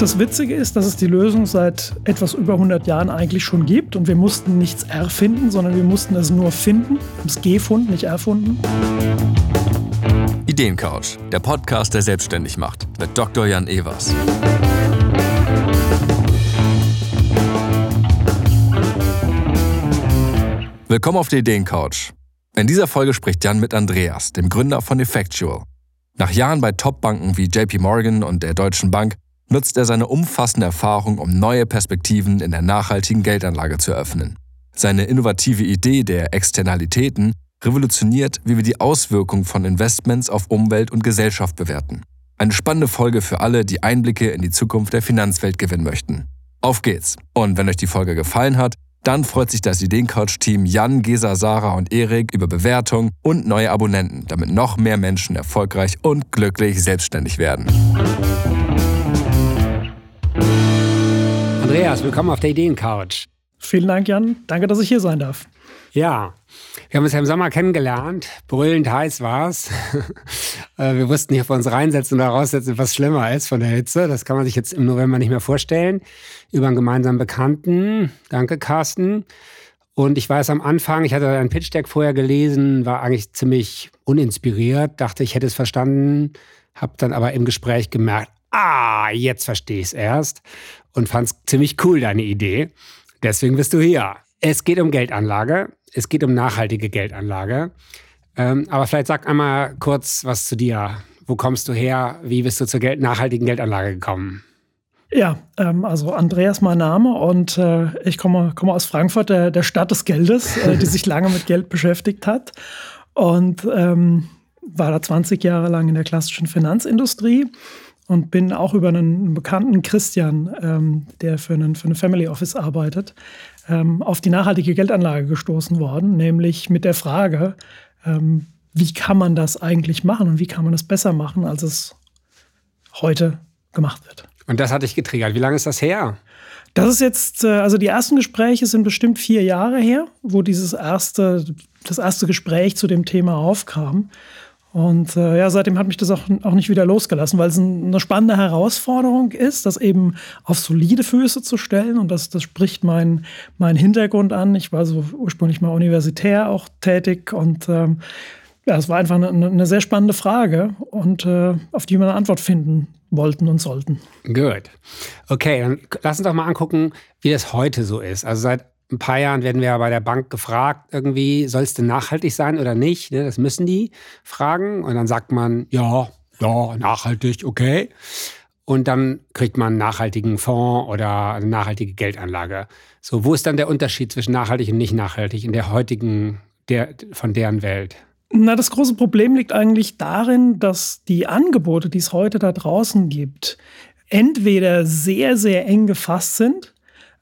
Das Witzige ist, dass es die Lösung seit etwas über 100 Jahren eigentlich schon gibt und wir mussten nichts erfinden, sondern wir mussten es nur finden. Es gefunden, nicht erfunden. Ideencouch, der Podcast, der selbstständig macht, mit Dr. Jan Evers. Willkommen auf der Ideencouch. In dieser Folge spricht Jan mit Andreas, dem Gründer von Effectual. Nach Jahren bei Topbanken wie JP Morgan und der Deutschen Bank nutzt er seine umfassende Erfahrung, um neue Perspektiven in der nachhaltigen Geldanlage zu eröffnen. Seine innovative Idee der Externalitäten revolutioniert, wie wir die Auswirkungen von Investments auf Umwelt und Gesellschaft bewerten. Eine spannende Folge für alle, die Einblicke in die Zukunft der Finanzwelt gewinnen möchten. Auf geht's! Und wenn euch die Folge gefallen hat, dann freut sich das Ideencouch-Team Jan, Gesa, Sarah und Erik über Bewertung und neue Abonnenten, damit noch mehr Menschen erfolgreich und glücklich selbstständig werden. Andreas, willkommen auf der Ideencouch. Vielen Dank, Jan. Danke, dass ich hier sein darf. Ja, wir haben uns ja im Sommer kennengelernt. Brüllend heiß war es. Äh, wir wussten ob wir uns reinsetzen oder raussetzen, was schlimmer ist von der Hitze. Das kann man sich jetzt im November nicht mehr vorstellen. Über einen gemeinsamen Bekannten. Danke, Carsten. Und ich weiß am Anfang, ich hatte ein Pitch-Deck vorher gelesen, war eigentlich ziemlich uninspiriert, dachte, ich hätte es verstanden, habe dann aber im Gespräch gemerkt, ah, jetzt verstehe ich es erst und fand es ziemlich cool, deine Idee. Deswegen bist du hier. Es geht um Geldanlage. Es geht um nachhaltige Geldanlage. Ähm, aber vielleicht sag einmal kurz was zu dir. Wo kommst du her? Wie bist du zur Geld nachhaltigen Geldanlage gekommen? Ja, ähm, also Andreas mein Name und äh, ich komme, komme aus Frankfurt, der, der Stadt des Geldes, äh, die sich lange mit Geld beschäftigt hat und ähm, war da 20 Jahre lang in der klassischen Finanzindustrie und bin auch über einen bekannten Christian, ähm, der für einen, für eine Family Office arbeitet, ähm, auf die nachhaltige Geldanlage gestoßen worden, nämlich mit der Frage, ähm, wie kann man das eigentlich machen und wie kann man es besser machen, als es heute gemacht wird. Und das hat dich getriggert. Wie lange ist das her? Das ist jetzt, äh, also die ersten Gespräche sind bestimmt vier Jahre her, wo dieses erste, das erste Gespräch zu dem Thema aufkam. Und äh, ja, seitdem hat mich das auch, auch nicht wieder losgelassen, weil es eine spannende Herausforderung ist, das eben auf solide Füße zu stellen. Und das, das spricht meinen mein Hintergrund an. Ich war so ursprünglich mal universitär auch tätig und ähm, ja, es war einfach eine, eine, sehr spannende Frage und äh, auf die wir eine Antwort finden wollten und sollten. Gut. Okay, dann lass uns doch mal angucken, wie das heute so ist. Also seit ein paar Jahren werden wir ja bei der Bank gefragt, irgendwie, soll es denn nachhaltig sein oder nicht? Ne, das müssen die fragen. Und dann sagt man, ja, ja, nachhaltig, okay. Und dann kriegt man einen nachhaltigen Fonds oder eine nachhaltige Geldanlage. So, wo ist dann der Unterschied zwischen nachhaltig und nicht nachhaltig in der heutigen, der, von deren Welt? Na, das große Problem liegt eigentlich darin, dass die Angebote, die es heute da draußen gibt, entweder sehr, sehr eng gefasst sind,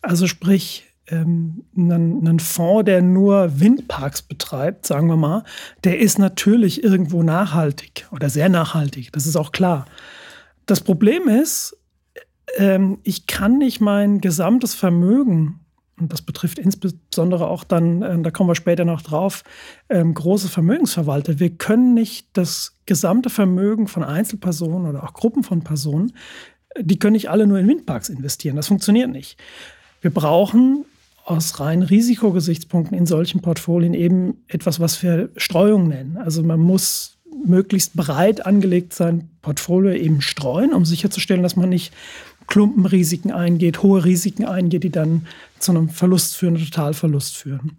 also sprich ähm, einen, Fonds, der nur Windparks betreibt, sagen wir mal, der ist natürlich irgendwo nachhaltig oder sehr nachhaltig. Das ist auch klar. Das Problem ist, ähm, ich kann nicht mein gesamtes Vermögen, und das betrifft insbesondere auch dann, äh, da kommen wir später noch drauf, ähm, große Vermögensverwalter. Wir können nicht das gesamte Vermögen von Einzelpersonen oder auch Gruppen von Personen, die können nicht alle nur in Windparks investieren. Das funktioniert nicht. Wir brauchen aus rein Risikogesichtspunkten in solchen Portfolien eben etwas, was wir Streuung nennen. Also man muss möglichst breit angelegt sein Portfolio eben streuen, um sicherzustellen, dass man nicht Klumpenrisiken eingeht, hohe Risiken eingeht, die dann zu einem Verlust führen, Totalverlust führen.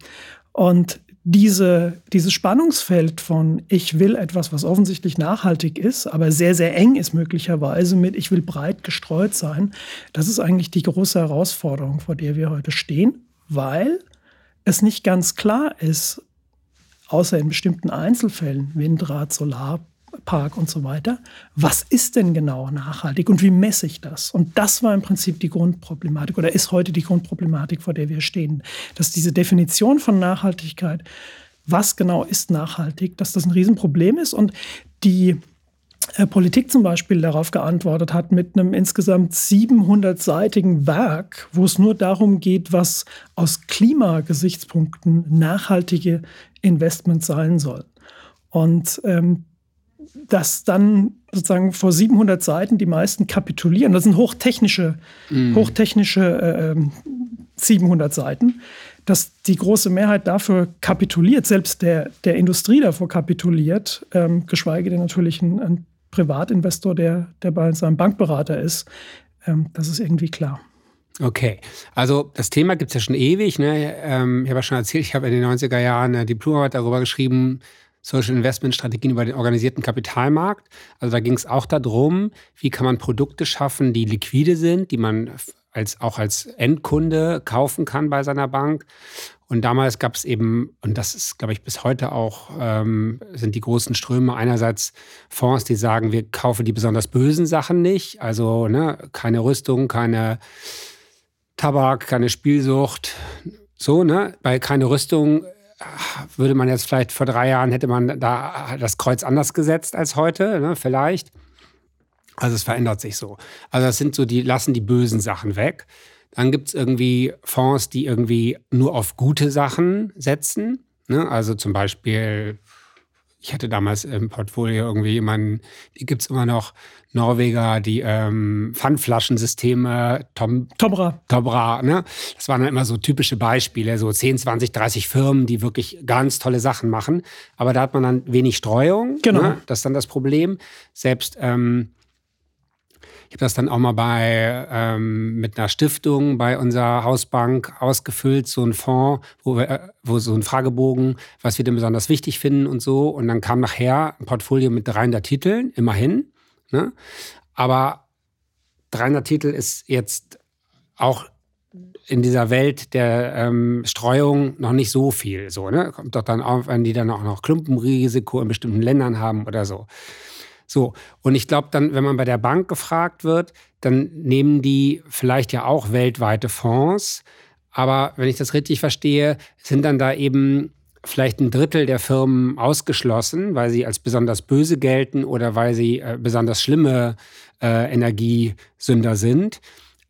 Und diese, dieses Spannungsfeld von ich will etwas, was offensichtlich nachhaltig ist, aber sehr, sehr eng ist möglicherweise mit ich will breit gestreut sein, das ist eigentlich die große Herausforderung, vor der wir heute stehen weil es nicht ganz klar ist, außer in bestimmten Einzelfällen, Windrad, Solarpark und so weiter, was ist denn genau nachhaltig und wie messe ich das? Und das war im Prinzip die Grundproblematik oder ist heute die Grundproblematik, vor der wir stehen, dass diese Definition von Nachhaltigkeit, was genau ist nachhaltig, dass das ein Riesenproblem ist und die Politik zum Beispiel darauf geantwortet hat mit einem insgesamt 700-seitigen Werk, wo es nur darum geht, was aus Klimagesichtspunkten nachhaltige Investments sein sollen. Und ähm, dass dann sozusagen vor 700 Seiten die meisten kapitulieren. Das sind hochtechnische, mm. hochtechnische äh, 700 ähm, Seiten, dass die große Mehrheit dafür kapituliert, selbst der, der Industrie davor kapituliert, ähm, geschweige denn natürlich ein, ein, Privatinvestor, der, der bei seinem Bankberater ist. Ähm, das ist irgendwie klar. Okay, also das Thema gibt es ja schon ewig. Ne? Ähm, ich habe ja schon erzählt, ich habe in den 90er Jahren eine Diplomarbeit darüber geschrieben, Social Investment Strategien über den organisierten Kapitalmarkt. Also da ging es auch darum, wie kann man Produkte schaffen, die liquide sind, die man als, auch als Endkunde kaufen kann bei seiner Bank. Und damals gab es eben, und das ist, glaube ich, bis heute auch, ähm, sind die großen Ströme einerseits Fonds, die sagen, wir kaufen die besonders bösen Sachen nicht, also ne, keine Rüstung, keine Tabak, keine Spielsucht, so, ne? Bei keine Rüstung würde man jetzt vielleicht vor drei Jahren hätte man da das Kreuz anders gesetzt als heute, ne? vielleicht. Also es verändert sich so. Also das sind so, die lassen die bösen Sachen weg. Dann gibt es irgendwie Fonds, die irgendwie nur auf gute Sachen setzen. Ne? Also zum Beispiel ich hatte damals im Portfolio irgendwie jemanden, die gibt es immer noch, Norweger, die ähm, Pfandflaschensysteme, Tom, Tomra. Tomra, ne? Das waren dann immer so typische Beispiele, so 10, 20, 30 Firmen, die wirklich ganz tolle Sachen machen. Aber da hat man dann wenig Streuung. Genau. Ne? Das ist dann das Problem. Selbst ähm, ich habe das dann auch mal bei ähm, mit einer Stiftung bei unserer Hausbank ausgefüllt, so ein Fonds, wo, wir, äh, wo so ein Fragebogen, was wir denn besonders wichtig finden und so. Und dann kam nachher ein Portfolio mit 300 Titeln, immerhin. Ne? Aber 300 Titel ist jetzt auch in dieser Welt der ähm, Streuung noch nicht so viel. So, ne? Kommt doch dann auf, wenn die dann auch noch Klumpenrisiko in bestimmten Ländern haben oder so. So, und ich glaube dann, wenn man bei der Bank gefragt wird, dann nehmen die vielleicht ja auch weltweite Fonds. Aber wenn ich das richtig verstehe, sind dann da eben vielleicht ein Drittel der Firmen ausgeschlossen, weil sie als besonders böse gelten oder weil sie äh, besonders schlimme äh, Energiesünder sind.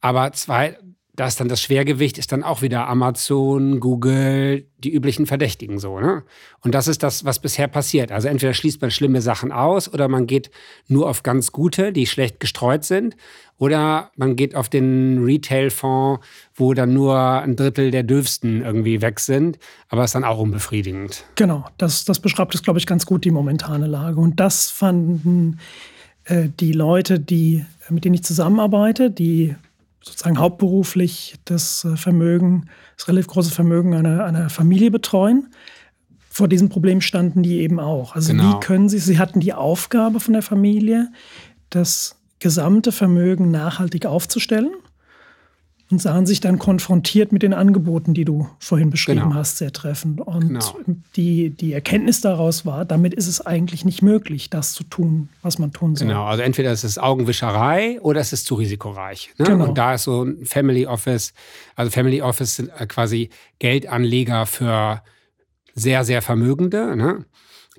Aber zwei, da ist dann das Schwergewicht, ist dann auch wieder Amazon, Google, die üblichen Verdächtigen so. Ne? Und das ist das, was bisher passiert. Also entweder schließt man schlimme Sachen aus oder man geht nur auf ganz gute, die schlecht gestreut sind. Oder man geht auf den Retail-Fonds, wo dann nur ein Drittel der Dürfsten irgendwie weg sind. Aber ist dann auch unbefriedigend. Genau, das, das beschreibt es, glaube ich, ganz gut, die momentane Lage. Und das fanden äh, die Leute, die, mit denen ich zusammenarbeite, die sozusagen hauptberuflich das äh, Vermögen, das relativ große Vermögen einer, einer Familie betreuen. Vor diesem Problem standen die eben auch. Also genau. wie können sie, sie hatten die Aufgabe von der Familie, das gesamte Vermögen nachhaltig aufzustellen und sahen sich dann konfrontiert mit den Angeboten, die du vorhin beschrieben genau. hast, sehr treffend. Und genau. die, die Erkenntnis daraus war, damit ist es eigentlich nicht möglich, das zu tun, was man tun soll. Genau, also entweder ist es Augenwischerei oder es ist zu risikoreich. Ne? Genau. Und da ist so ein Family Office, also Family Office sind äh, quasi Geldanleger für sehr, sehr Vermögende. Ne?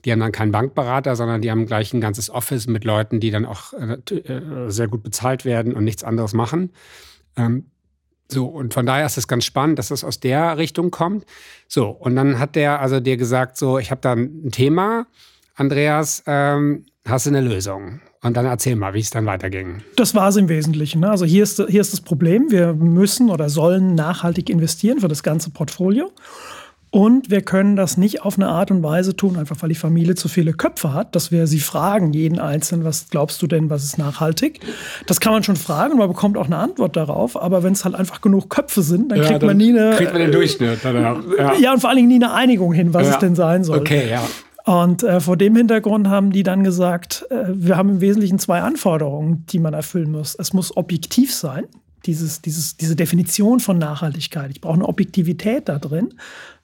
Die haben dann keinen Bankberater, sondern die haben gleich ein ganzes Office mit Leuten, die dann auch äh, äh sehr gut bezahlt werden und nichts anderes machen. Ähm, so, und von daher ist es ganz spannend, dass das aus der Richtung kommt. So, und dann hat der also dir gesagt, so, ich habe da ein Thema, Andreas, ähm, hast du eine Lösung? Und dann erzähl mal, wie es dann weiterging. Das war es im Wesentlichen. Ne? Also hier ist, hier ist das Problem, wir müssen oder sollen nachhaltig investieren für das ganze Portfolio. Und wir können das nicht auf eine Art und Weise tun, einfach weil die Familie zu viele Köpfe hat, dass wir sie fragen, jeden Einzelnen, was glaubst du denn, was ist nachhaltig? Das kann man schon fragen, man bekommt auch eine Antwort darauf. Aber wenn es halt einfach genug Köpfe sind, dann ja, kriegt dann man nie eine. Kriegt man den Durchschnitt. Ja. ja, und vor allen Dingen nie eine Einigung hin, was ja. es denn sein soll. Okay, ja. Und äh, vor dem Hintergrund haben die dann gesagt, äh, wir haben im Wesentlichen zwei Anforderungen, die man erfüllen muss. Es muss objektiv sein, dieses, dieses, diese Definition von Nachhaltigkeit. Ich brauche eine Objektivität da drin.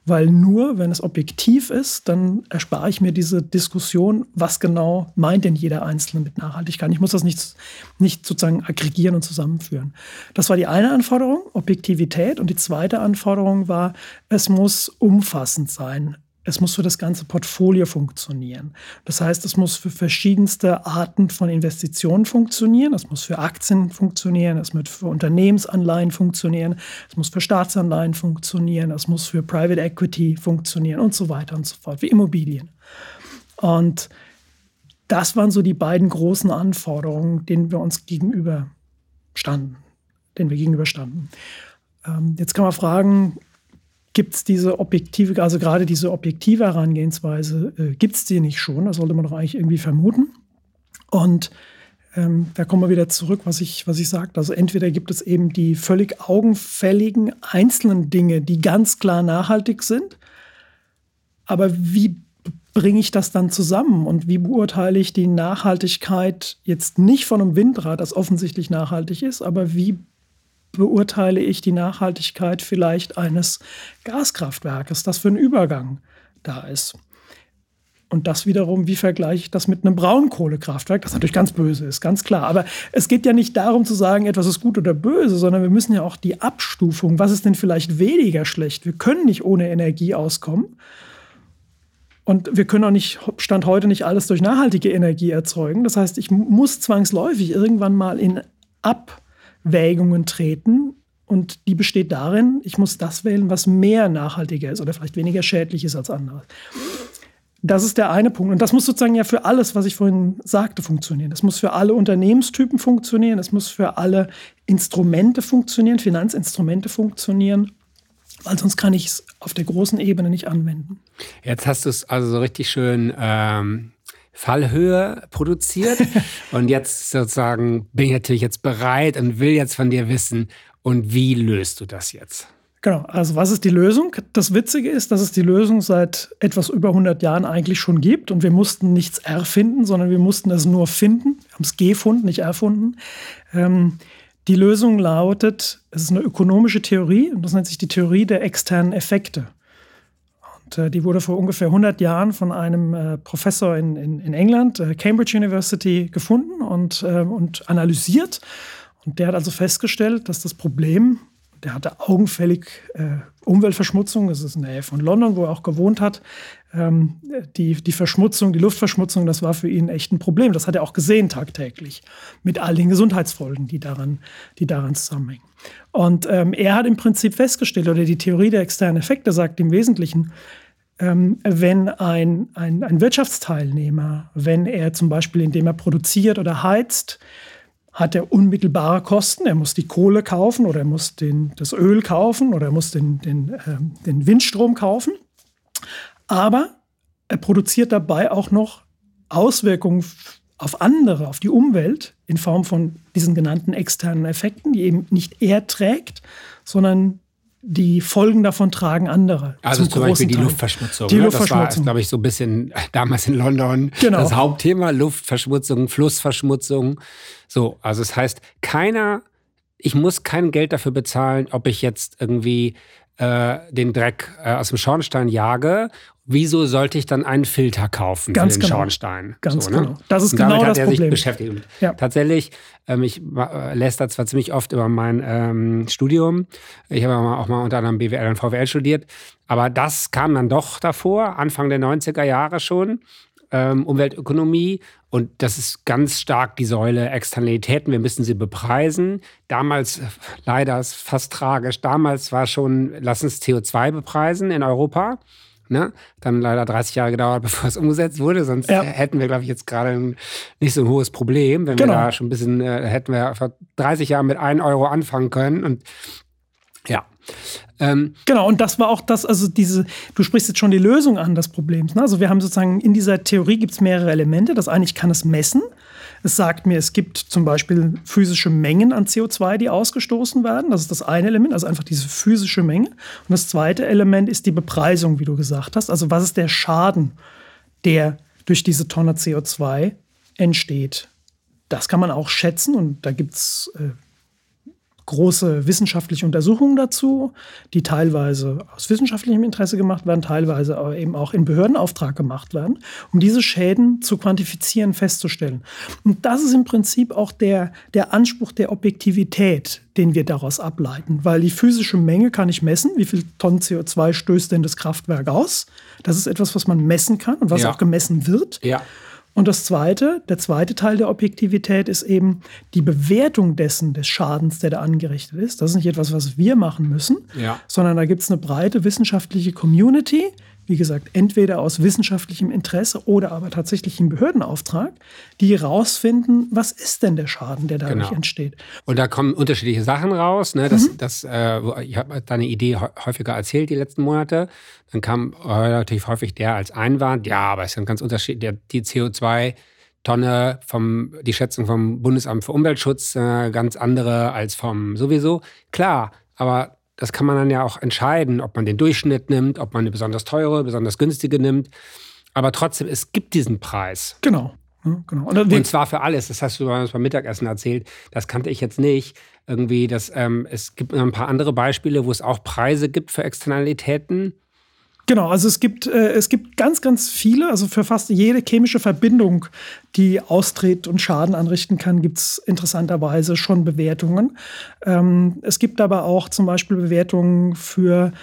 Weil nur, wenn es objektiv ist, dann erspare ich mir diese Diskussion, was genau meint denn jeder Einzelne mit Nachhaltigkeit. Ich muss das nicht, nicht sozusagen aggregieren und zusammenführen. Das war die eine Anforderung, Objektivität. Und die zweite Anforderung war, es muss umfassend sein es muss für das ganze Portfolio funktionieren. Das heißt, es muss für verschiedenste Arten von Investitionen funktionieren. Es muss für Aktien funktionieren. Es muss für Unternehmensanleihen funktionieren. Es muss für Staatsanleihen funktionieren. Es muss für Private Equity funktionieren und so weiter und so fort, wie Immobilien. Und das waren so die beiden großen Anforderungen, denen wir uns gegenüber standen, denen wir gegenüberstanden. Ähm, jetzt kann man fragen, gibt es diese objektive, also gerade diese objektive Herangehensweise, äh, gibt es die nicht schon? Das sollte man doch eigentlich irgendwie vermuten. Und ähm, da kommen wir wieder zurück, was ich, was ich sagte. Also entweder gibt es eben die völlig augenfälligen einzelnen Dinge, die ganz klar nachhaltig sind, aber wie bringe ich das dann zusammen und wie beurteile ich die Nachhaltigkeit jetzt nicht von einem Windrad, das offensichtlich nachhaltig ist, aber wie beurteile ich die Nachhaltigkeit vielleicht eines Gaskraftwerkes, das für einen Übergang da ist? Und das wiederum, wie vergleiche ich das mit einem Braunkohlekraftwerk, das natürlich ganz böse ist, ganz klar. Aber es geht ja nicht darum zu sagen, etwas ist gut oder böse, sondern wir müssen ja auch die Abstufung, was ist denn vielleicht weniger schlecht? Wir können nicht ohne Energie auskommen. Und wir können auch nicht, Stand heute nicht alles durch nachhaltige Energie erzeugen. Das heißt, ich muss zwangsläufig irgendwann mal in Abwägungen treten. Und die besteht darin, ich muss das wählen, was mehr nachhaltiger ist oder vielleicht weniger schädlich ist als anderes. Das ist der eine Punkt. Und das muss sozusagen ja für alles, was ich vorhin sagte, funktionieren. Das muss für alle Unternehmenstypen funktionieren. Das muss für alle Instrumente funktionieren, Finanzinstrumente funktionieren. Weil sonst kann ich es auf der großen Ebene nicht anwenden. Jetzt hast du es also so richtig schön ähm, Fallhöhe produziert. und jetzt sozusagen bin ich natürlich jetzt bereit und will jetzt von dir wissen, und wie löst du das jetzt? Genau, also was ist die Lösung? Das Witzige ist, dass es die Lösung seit etwas über 100 Jahren eigentlich schon gibt und wir mussten nichts erfinden, sondern wir mussten es nur finden. Wir haben es gefunden, nicht erfunden. Ähm, die Lösung lautet, es ist eine ökonomische Theorie und das nennt sich die Theorie der externen Effekte. Und äh, die wurde vor ungefähr 100 Jahren von einem äh, Professor in, in, in England, äh, Cambridge University, gefunden und, äh, und analysiert. Und der hat also festgestellt, dass das Problem der hatte augenfällig äh, Umweltverschmutzung. Das ist in der Nähe von London, wo er auch gewohnt hat. Ähm, die, die Verschmutzung, die Luftverschmutzung, das war für ihn echt ein Problem. Das hat er auch gesehen tagtäglich mit all den Gesundheitsfolgen, die daran, die daran zusammenhängen. Und ähm, er hat im Prinzip festgestellt, oder die Theorie der externen Effekte sagt im Wesentlichen, ähm, wenn ein, ein, ein Wirtschaftsteilnehmer, wenn er zum Beispiel, indem er produziert oder heizt, hat er unmittelbare Kosten. Er muss die Kohle kaufen oder er muss den, das Öl kaufen oder er muss den, den, äh, den Windstrom kaufen. Aber er produziert dabei auch noch Auswirkungen auf andere, auf die Umwelt in Form von diesen genannten externen Effekten, die eben nicht er trägt, sondern die Folgen davon tragen andere. Also zum, Beispiel die Teil. Luftverschmutzung. Die ne? Luftverschmutzung. Das war, glaube ich, so ein bisschen damals in London genau. das Hauptthema. Luftverschmutzung, Flussverschmutzung. So, also es das heißt, keiner, ich muss kein Geld dafür bezahlen, ob ich jetzt irgendwie äh, den Dreck äh, aus dem Schornstein jage wieso sollte ich dann einen Filter kaufen Ganz für den genau. Schornstein? Ganz so, ne? genau. Das ist und genau das Problem. Sich beschäftigt. Ja. Tatsächlich, ähm, ich äh, läster zwar ziemlich oft über mein ähm, Studium. Ich habe auch mal unter anderem BWL und VWL studiert. Aber das kam dann doch davor, Anfang der 90er Jahre schon. Ähm, Umweltökonomie. Und das ist ganz stark die Säule Externalitäten. Wir müssen sie bepreisen. Damals, leider ist fast tragisch, damals war schon, lass uns CO2 bepreisen in Europa. Ne? Dann leider 30 Jahre gedauert, bevor es umgesetzt wurde. Sonst ja. hätten wir, glaube ich, jetzt gerade nicht so ein hohes Problem, wenn genau. wir da schon ein bisschen, äh, hätten wir vor 30 Jahren mit 1 Euro anfangen können. Und. Ähm, genau, und das war auch das, also diese, du sprichst jetzt schon die Lösung an des Problems. Ne? Also wir haben sozusagen in dieser Theorie gibt es mehrere Elemente. Das eine, ich kann es messen. Es sagt mir, es gibt zum Beispiel physische Mengen an CO2, die ausgestoßen werden. Das ist das eine Element, also einfach diese physische Menge. Und das zweite Element ist die Bepreisung, wie du gesagt hast. Also was ist der Schaden, der durch diese Tonne CO2 entsteht? Das kann man auch schätzen und da gibt es äh, große wissenschaftliche Untersuchungen dazu, die teilweise aus wissenschaftlichem Interesse gemacht werden, teilweise aber eben auch in Behördenauftrag gemacht werden, um diese Schäden zu quantifizieren, festzustellen. Und das ist im Prinzip auch der, der Anspruch der Objektivität, den wir daraus ableiten, weil die physische Menge kann ich messen, wie viel Tonnen CO2 stößt denn das Kraftwerk aus. Das ist etwas, was man messen kann und was ja. auch gemessen wird. Ja. Und das zweite, der zweite Teil der Objektivität ist eben die Bewertung dessen, des Schadens, der da angerichtet ist. Das ist nicht etwas, was wir machen müssen, ja. sondern da gibt es eine breite wissenschaftliche Community, wie gesagt, entweder aus wissenschaftlichem Interesse oder aber tatsächlich im Behördenauftrag, die herausfinden, was ist denn der Schaden, der dadurch genau. entsteht. Und da kommen unterschiedliche Sachen raus. Ne? Das, mhm. das, äh, ich habe deine Idee häufiger erzählt die letzten Monate. Dann kam relativ häufig der als Einwand, ja, aber es ist ein ganz Unterschied, der, die CO2 Tonne vom, die Schätzung vom Bundesamt für Umweltschutz äh, ganz andere als vom sowieso. Klar, aber das kann man dann ja auch entscheiden, ob man den Durchschnitt nimmt, ob man eine besonders teure, besonders günstige nimmt. Aber trotzdem, es gibt diesen Preis. Genau. Ja, genau. Und, und, zwar für alles. Das hast du beim Mittagessen erzählt. Das kannte ich jetzt nicht. Irgendwie, dass ähm, es gibt ein paar andere Beispiele, wo es auch Preise gibt für Externalitäten. Genau, also es gibt, äh, es gibt ganz, ganz viele, also für fast jede chemische Verbindung, die austritt und Schaden anrichten kann, gibt es interessanterweise schon Bewertungen. Ähm, es gibt aber auch zum Beispiel Bewertungen für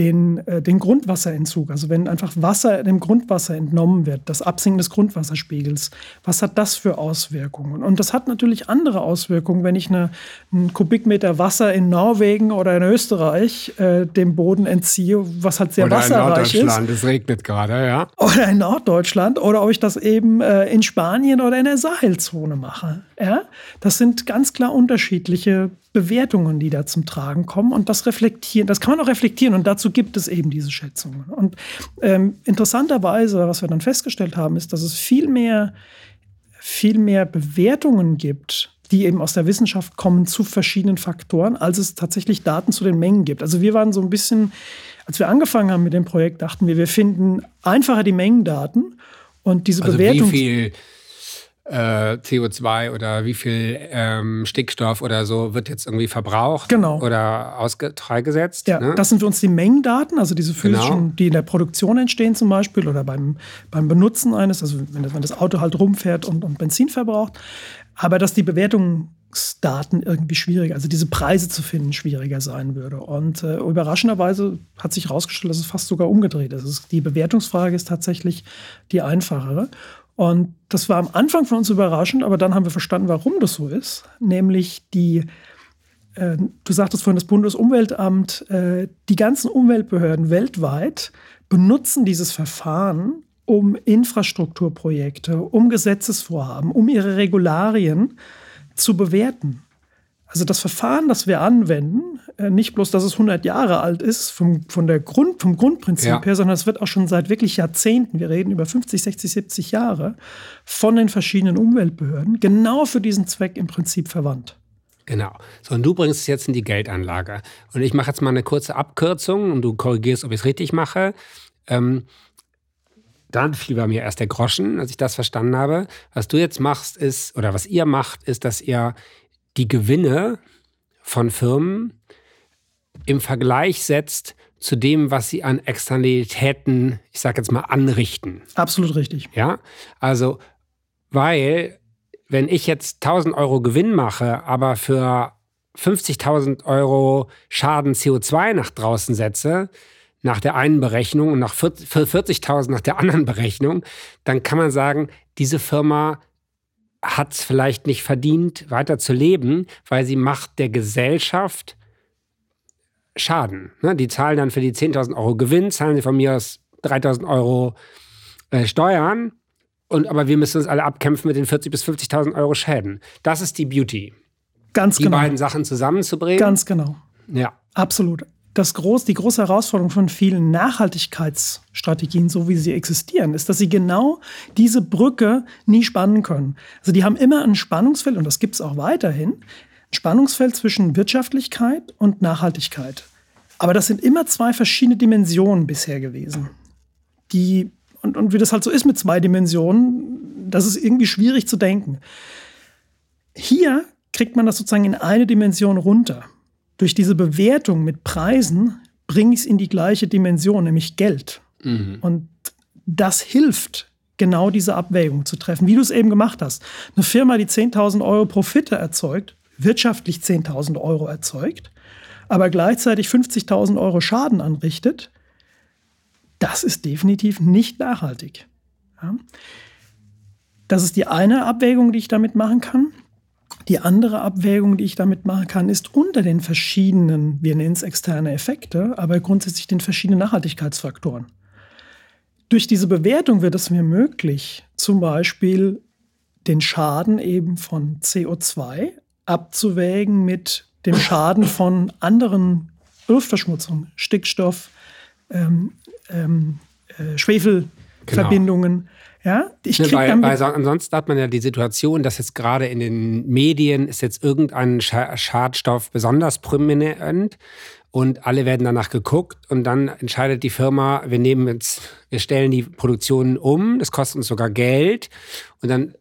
den, äh, den Grundwasserentzug. Also wenn einfach Wasser dem Grundwasser entnommen wird, das Absinken des Grundwasserspiegels, was hat das für Auswirkungen? Und das hat natürlich andere Auswirkungen, wenn ich eine, einen Kubikmeter Wasser in Norwegen oder in Österreich äh, dem Boden entziehe, was halt sehr oder wasserreich in Norddeutschland, es regnet gerade, ja. Oder in Norddeutschland oder ob ich das eben äh, in Spanien oder in der Sahelzone mache. Ja? Das sind ganz klar unterschiedliche Bewertungen, die da zum Tragen kommen. Und das reflektieren, das kann man auch reflektieren. Und dazu gibt es eben diese Schätzungen. Und ähm, interessanterweise, was wir dann festgestellt haben, ist, dass es viel mehr, viel mehr Bewertungen gibt, die eben aus der Wissenschaft kommen zu verschiedenen Faktoren, als es tatsächlich Daten zu den Mengen gibt. Also wir waren so ein bisschen, als wir angefangen haben mit dem Projekt, dachten wir, wir finden einfacher die Mengendaten und diese also Bewertung. Wie viel äh, CO2 oder wie viel ähm, Stickstoff oder so wird jetzt irgendwie verbraucht genau. oder freigesetzt. Ja, ne? das sind für uns die Mengendaten, also diese physischen, genau. die in der Produktion entstehen zum Beispiel oder beim, beim Benutzen eines, also wenn das, wenn das Auto halt rumfährt und, und Benzin verbraucht. Aber dass die Bewertungsdaten irgendwie schwieriger, also diese Preise zu finden, schwieriger sein würde. Und äh, überraschenderweise hat sich herausgestellt, dass es fast sogar umgedreht ist. Die Bewertungsfrage ist tatsächlich die einfachere. Und das war am Anfang von uns überraschend, aber dann haben wir verstanden, warum das so ist. Nämlich die, äh, du sagtest vorhin das Bundesumweltamt, äh, die ganzen Umweltbehörden weltweit benutzen dieses Verfahren, um Infrastrukturprojekte, um Gesetzesvorhaben, um ihre Regularien zu bewerten. Also das Verfahren, das wir anwenden, äh, nicht bloß, dass es 100 Jahre alt ist vom, von der Grund, vom Grundprinzip ja. her, sondern es wird auch schon seit wirklich Jahrzehnten, wir reden über 50, 60, 70 Jahre, von den verschiedenen Umweltbehörden genau für diesen Zweck im Prinzip verwandt. Genau. So, und du bringst es jetzt in die Geldanlage. Und ich mache jetzt mal eine kurze Abkürzung und du korrigierst, ob ich es richtig mache. Ähm, dann fiel bei mir erst der Groschen, als ich das verstanden habe. Was du jetzt machst, ist, oder was ihr macht, ist, dass ihr die Gewinne von Firmen im Vergleich setzt zu dem, was sie an Externalitäten, ich sage jetzt mal, anrichten. Absolut richtig. Ja, also, weil, wenn ich jetzt 1000 Euro Gewinn mache, aber für 50.000 Euro Schaden CO2 nach draußen setze, nach der einen Berechnung und nach 40.000 nach der anderen Berechnung, dann kann man sagen, diese Firma hat es vielleicht nicht verdient, weiter zu leben, weil sie macht der Gesellschaft Schaden. Ne? Die zahlen dann für die 10.000 Euro Gewinn, zahlen sie von mir aus 3.000 Euro äh, Steuern. Und, aber wir müssen uns alle abkämpfen mit den 40.000 bis 50.000 Euro Schäden. Das ist die Beauty. Ganz die genau. Die beiden Sachen zusammenzubringen. Ganz genau. Ja. Absolut das groß, die große Herausforderung von vielen Nachhaltigkeitsstrategien, so wie sie existieren, ist, dass sie genau diese Brücke nie spannen können. Also die haben immer ein Spannungsfeld, und das gibt es auch weiterhin, ein Spannungsfeld zwischen Wirtschaftlichkeit und Nachhaltigkeit. Aber das sind immer zwei verschiedene Dimensionen bisher gewesen. Die, und, und wie das halt so ist mit zwei Dimensionen, das ist irgendwie schwierig zu denken. Hier kriegt man das sozusagen in eine Dimension runter durch diese Bewertung mit Preisen bringe ich es in die gleiche Dimension, nämlich Geld. Mhm. Und das hilft, genau diese Abwägung zu treffen, wie du es eben gemacht hast. Eine Firma, die 10.000 Euro Profite erzeugt, wirtschaftlich 10.000 Euro erzeugt, aber gleichzeitig 50.000 Euro Schaden anrichtet, das ist definitiv nicht nachhaltig. Ja? Das ist die eine Abwägung, die ich damit machen kann. Die andere Abwägung, die ich damit machen kann, ist unter den verschiedenen, wir nennen es externe Effekte, aber grundsätzlich den verschiedenen Nachhaltigkeitsfaktoren. durch diese Bewertung wird es mir möglich, zum Beispiel den Schaden eben von CO2 abzuwägen mit dem Schaden von anderen Luftverschmutzungen, Stickstoff, ähm, ähm, äh, Schwefelverbindungen. Genau. Ja, ich ne, weil, weil ansonsten hat man ja die Situation, dass jetzt gerade in den Medien ist jetzt irgendein Schadstoff besonders prominent und alle werden danach geguckt und dann entscheidet die Firma, wir nehmen jetzt, wir stellen die Produktion um, das kostet uns sogar Geld und dann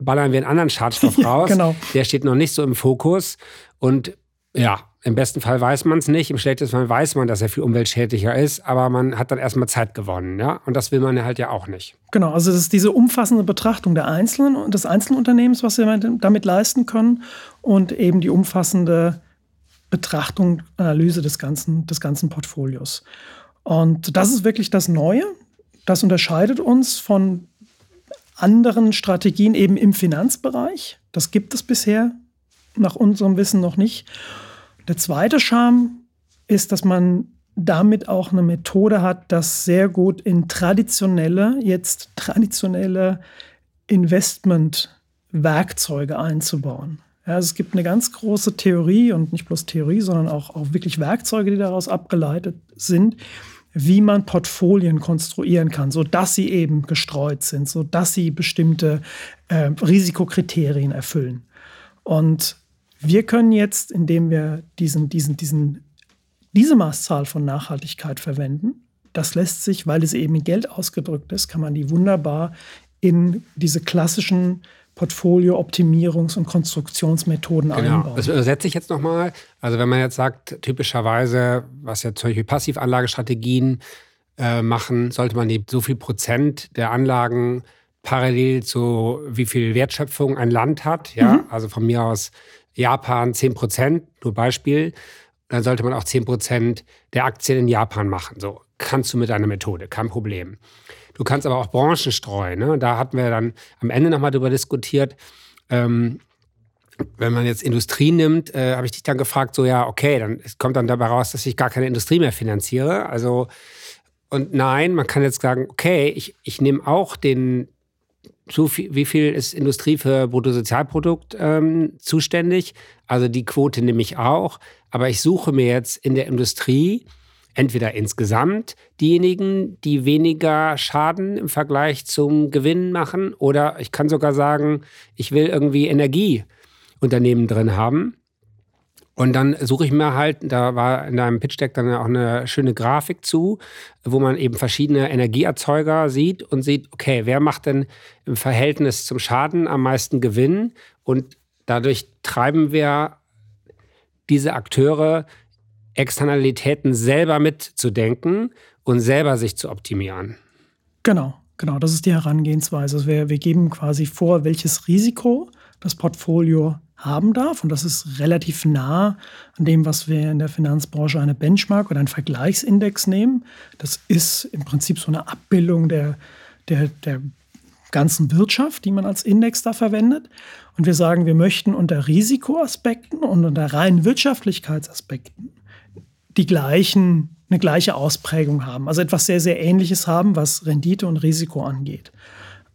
ballern wir einen anderen Schadstoff raus. genau. Der steht noch nicht so im Fokus und ja, im besten Fall weiß man es nicht, im schlechtesten Fall weiß man, dass er viel umweltschädlicher ist, aber man hat dann erstmal Zeit gewonnen, ja? Und das will man halt ja auch nicht. Genau, also das ist diese umfassende Betrachtung der Einzelnen und des Einzelunternehmens, was wir damit leisten können und eben die umfassende Betrachtung, Analyse des ganzen, des ganzen Portfolios. Und das ist wirklich das Neue. Das unterscheidet uns von anderen Strategien eben im Finanzbereich. Das gibt es bisher nach unserem Wissen noch nicht. Der zweite Charme ist, dass man damit auch eine Methode hat, das sehr gut in traditionelle, jetzt traditionelle Investmentwerkzeuge einzubauen. Ja, also es gibt eine ganz große Theorie und nicht bloß Theorie, sondern auch, auch wirklich Werkzeuge, die daraus abgeleitet sind, wie man Portfolien konstruieren kann, sodass sie eben gestreut sind, sodass sie bestimmte äh, Risikokriterien erfüllen. Und wir können jetzt, indem wir diesen, diesen, diesen, diese Maßzahl von Nachhaltigkeit verwenden, das lässt sich, weil es eben in Geld ausgedrückt ist, kann man die wunderbar in diese klassischen Portfolio-Optimierungs- und Konstruktionsmethoden genau. einbauen. Das übersetze ich jetzt nochmal. Also wenn man jetzt sagt, typischerweise, was ja zum Beispiel Passivanlagestrategien äh, machen, sollte man die so viel Prozent der Anlagen parallel zu wie viel Wertschöpfung ein Land hat, ja, mhm. also von mir aus Japan 10 Prozent, nur Beispiel, dann sollte man auch 10 Prozent der Aktien in Japan machen. So kannst du mit deiner Methode, kein Problem. Du kannst aber auch Branchen streuen. Ne? Da hatten wir dann am Ende nochmal drüber diskutiert. Ähm, wenn man jetzt Industrie nimmt, äh, habe ich dich dann gefragt, so ja, okay, dann kommt dann dabei raus, dass ich gar keine Industrie mehr finanziere. Also, und nein, man kann jetzt sagen, okay, ich, ich nehme auch den, so viel, wie viel ist Industrie für Bruttosozialprodukt ähm, zuständig? Also die Quote nehme ich auch. Aber ich suche mir jetzt in der Industrie entweder insgesamt diejenigen, die weniger Schaden im Vergleich zum Gewinn machen, oder ich kann sogar sagen, ich will irgendwie Energieunternehmen drin haben. Und dann suche ich mir halt, da war in deinem Pitch Deck dann auch eine schöne Grafik zu, wo man eben verschiedene Energieerzeuger sieht und sieht, okay, wer macht denn im Verhältnis zum Schaden am meisten Gewinn? Und dadurch treiben wir diese Akteure, Externalitäten selber mitzudenken und selber sich zu optimieren. Genau, genau, das ist die Herangehensweise. Also wir, wir geben quasi vor, welches Risiko das Portfolio haben darf. Und das ist relativ nah an dem, was wir in der Finanzbranche eine Benchmark oder einen Vergleichsindex nehmen. Das ist im Prinzip so eine Abbildung der, der, der ganzen Wirtschaft, die man als Index da verwendet. Und wir sagen, wir möchten unter Risikoaspekten und unter reinen Wirtschaftlichkeitsaspekten die gleichen, eine gleiche Ausprägung haben. Also etwas sehr, sehr Ähnliches haben, was Rendite und Risiko angeht.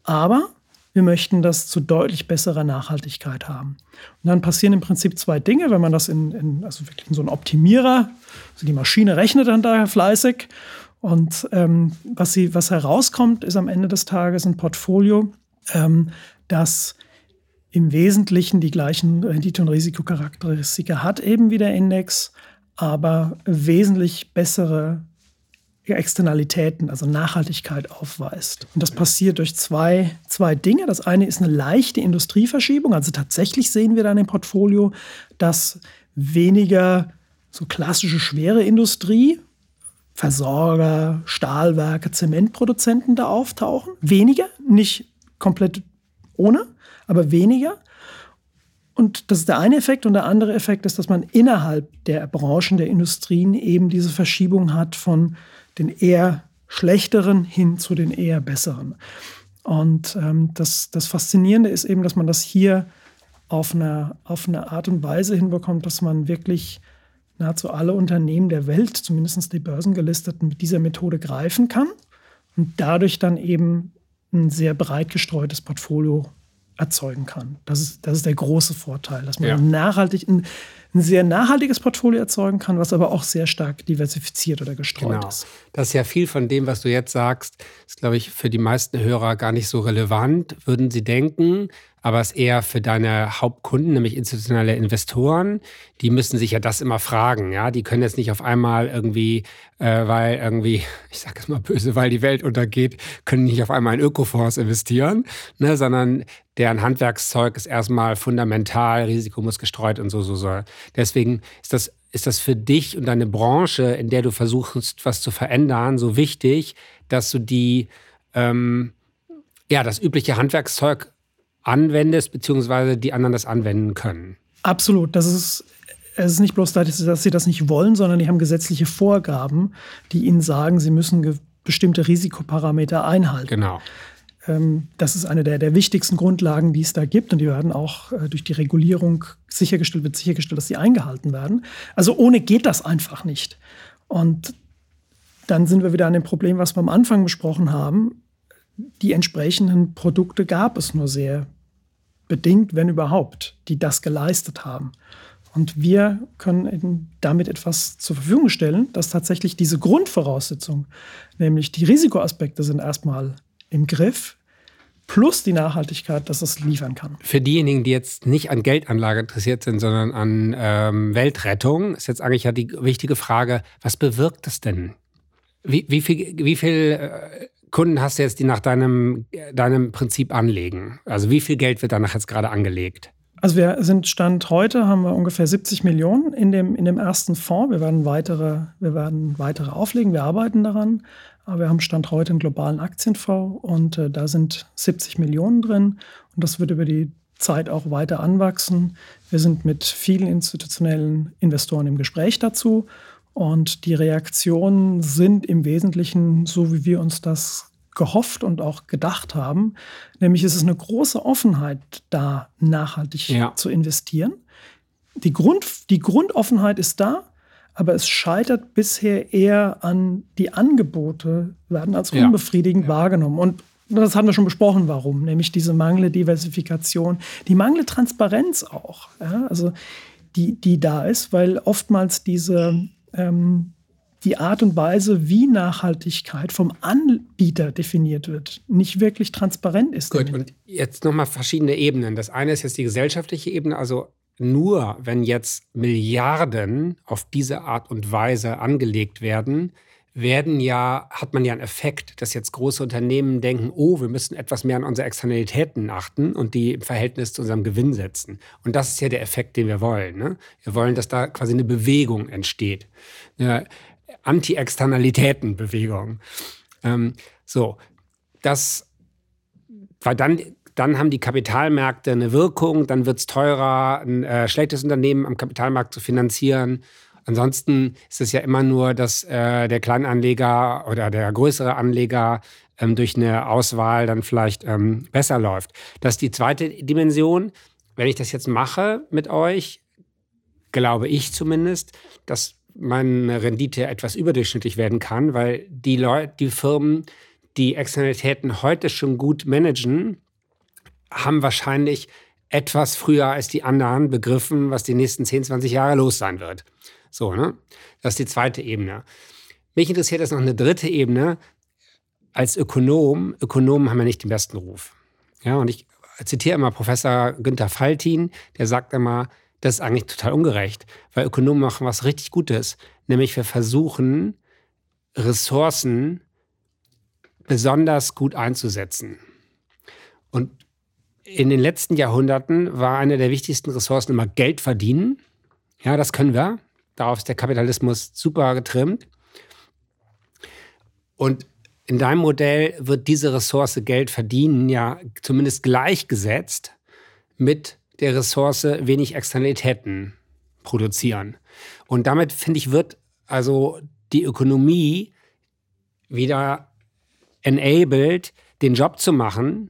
Aber wir möchten das zu deutlich besserer Nachhaltigkeit haben. Und dann passieren im Prinzip zwei Dinge, wenn man das in, in also wirklich in so einen Optimierer, also die Maschine rechnet dann da fleißig. Und ähm, was, sie, was herauskommt, ist am Ende des Tages ein Portfolio, ähm, das im Wesentlichen die gleichen Rendite- und Risikocharakteristika hat, eben wie der Index, aber wesentlich bessere Externalitäten, also Nachhaltigkeit aufweist. Und das passiert durch zwei, zwei Dinge. Das eine ist eine leichte Industrieverschiebung. Also tatsächlich sehen wir dann im Portfolio, dass weniger so klassische schwere Industrie, Versorger, Stahlwerke, Zementproduzenten da auftauchen. Weniger, nicht komplett ohne, aber weniger. Und das ist der eine Effekt. Und der andere Effekt ist, dass man innerhalb der Branchen, der Industrien eben diese Verschiebung hat von den eher schlechteren hin zu den eher besseren. Und ähm, das, das Faszinierende ist eben, dass man das hier auf eine, auf eine Art und Weise hinbekommt, dass man wirklich nahezu alle Unternehmen der Welt, zumindest die börsengelisteten, mit dieser Methode greifen kann. und dadurch dann eben ein sehr breit gestreutes Portfolio erzeugen kann. Das ist, das ist der große Vorteil, dass man ja. nachhaltig, ein, ein, sehr nachhaltiges Portfolio erzeugen kann, was aber auch sehr stark diversifiziert oder gestreut genau. ist. Das ist ja viel von dem, was du jetzt sagst, ist, glaube ich, für die meisten Hörer gar nicht so relevant, würden sie denken aber es ist eher für deine Hauptkunden, nämlich institutionelle Investoren, die müssen sich ja das immer fragen. Ja, die können jetzt nicht auf einmal irgendwie, äh, weil irgendwie, ich sage es mal böse, weil die Welt untergeht, können nicht auf einmal in Ökofonds investieren, ne, sondern deren Handwerkszeug ist erstmal fundamental, Risiko muss gestreut und so, so, so. Deswegen ist das ist das für dich und deine Branche, in der du versuchst, was zu verändern, so wichtig, dass du die, ähm, ja, das übliche Handwerkszeug anwendest, beziehungsweise die anderen das anwenden können. Absolut. Das ist, es ist nicht bloß, dass sie das nicht wollen, sondern die haben gesetzliche Vorgaben, die ihnen sagen, sie müssen bestimmte Risikoparameter einhalten. Genau. Ähm, das ist eine der, der wichtigsten Grundlagen, die es da gibt. Und die werden auch äh, durch die Regulierung sichergestellt, wird sichergestellt, dass sie eingehalten werden. Also ohne geht das einfach nicht. Und dann sind wir wieder an dem Problem, was wir am Anfang besprochen haben. Die entsprechenden Produkte gab es nur sehr bedingt, wenn überhaupt, die das geleistet haben. Und wir können damit etwas zur Verfügung stellen, dass tatsächlich diese Grundvoraussetzung, nämlich die Risikoaspekte sind erstmal im Griff, plus die Nachhaltigkeit, dass es liefern kann. Für diejenigen, die jetzt nicht an Geldanlage interessiert sind, sondern an ähm, Weltrettung, ist jetzt eigentlich ja die wichtige Frage, was bewirkt das denn? Wie, wie viel, wie viel äh, Kunden hast du jetzt, die nach deinem, deinem Prinzip anlegen? Also wie viel Geld wird danach jetzt gerade angelegt? Also wir sind Stand heute, haben wir ungefähr 70 Millionen in dem, in dem ersten Fonds. Wir werden weitere, wir werden weitere auflegen, wir arbeiten daran. Aber wir haben Stand heute einen globalen Aktienfonds und äh, da sind 70 Millionen drin. Und das wird über die Zeit auch weiter anwachsen. Wir sind mit vielen institutionellen Investoren im Gespräch dazu und die Reaktionen sind im Wesentlichen so, wie wir uns das gehofft und auch gedacht haben. Nämlich ist es eine große Offenheit da, nachhaltig ja. zu investieren. Die, Grund, die Grundoffenheit ist da, aber es scheitert bisher eher an die Angebote, werden als unbefriedigend ja. wahrgenommen. Und das haben wir schon besprochen, warum. Nämlich diese mangelnde Diversifikation, die mangelnde Transparenz auch. Ja? Also die, die da ist, weil oftmals diese ähm, die Art und Weise, wie Nachhaltigkeit vom Anbieter definiert wird, nicht wirklich transparent ist. Gut, und jetzt nochmal verschiedene Ebenen. Das eine ist jetzt die gesellschaftliche Ebene, also nur wenn jetzt Milliarden auf diese Art und Weise angelegt werden, werden ja, hat man ja einen Effekt, dass jetzt große Unternehmen denken, oh, wir müssen etwas mehr an unsere Externalitäten achten und die im Verhältnis zu unserem Gewinn setzen. Und das ist ja der Effekt, den wir wollen. Ne? Wir wollen, dass da quasi eine Bewegung entsteht. Eine Anti-Externalitäten-Bewegung. Ähm, so, das, weil dann dann haben die Kapitalmärkte eine Wirkung, dann wird es teurer, ein äh, schlechtes Unternehmen am Kapitalmarkt zu finanzieren. Ansonsten ist es ja immer nur, dass äh, der Kleinanleger oder der größere Anleger ähm, durch eine Auswahl dann vielleicht ähm, besser läuft. Das ist die zweite Dimension. Wenn ich das jetzt mache mit euch, glaube ich zumindest, dass meine Rendite etwas überdurchschnittlich werden kann, weil die Leute, die Firmen, die Externalitäten heute schon gut managen, haben wahrscheinlich etwas früher als die anderen begriffen, was die nächsten 10, 20 Jahre los sein wird. So, ne? Das ist die zweite Ebene. Mich interessiert jetzt noch eine dritte Ebene. Als Ökonom, Ökonomen haben ja nicht den besten Ruf. Ja, und ich zitiere immer Professor Günther Faltin, der sagt immer, das ist eigentlich total ungerecht, weil Ökonomen machen was richtig Gutes, nämlich wir versuchen, Ressourcen besonders gut einzusetzen. Und in den letzten Jahrhunderten war eine der wichtigsten Ressourcen immer Geld verdienen. Ja, das können wir. Darauf ist der Kapitalismus super getrimmt. Und in deinem Modell wird diese Ressource Geld verdienen ja zumindest gleichgesetzt mit der Ressource wenig Externalitäten produzieren. Und damit, finde ich, wird also die Ökonomie wieder enabled, den Job zu machen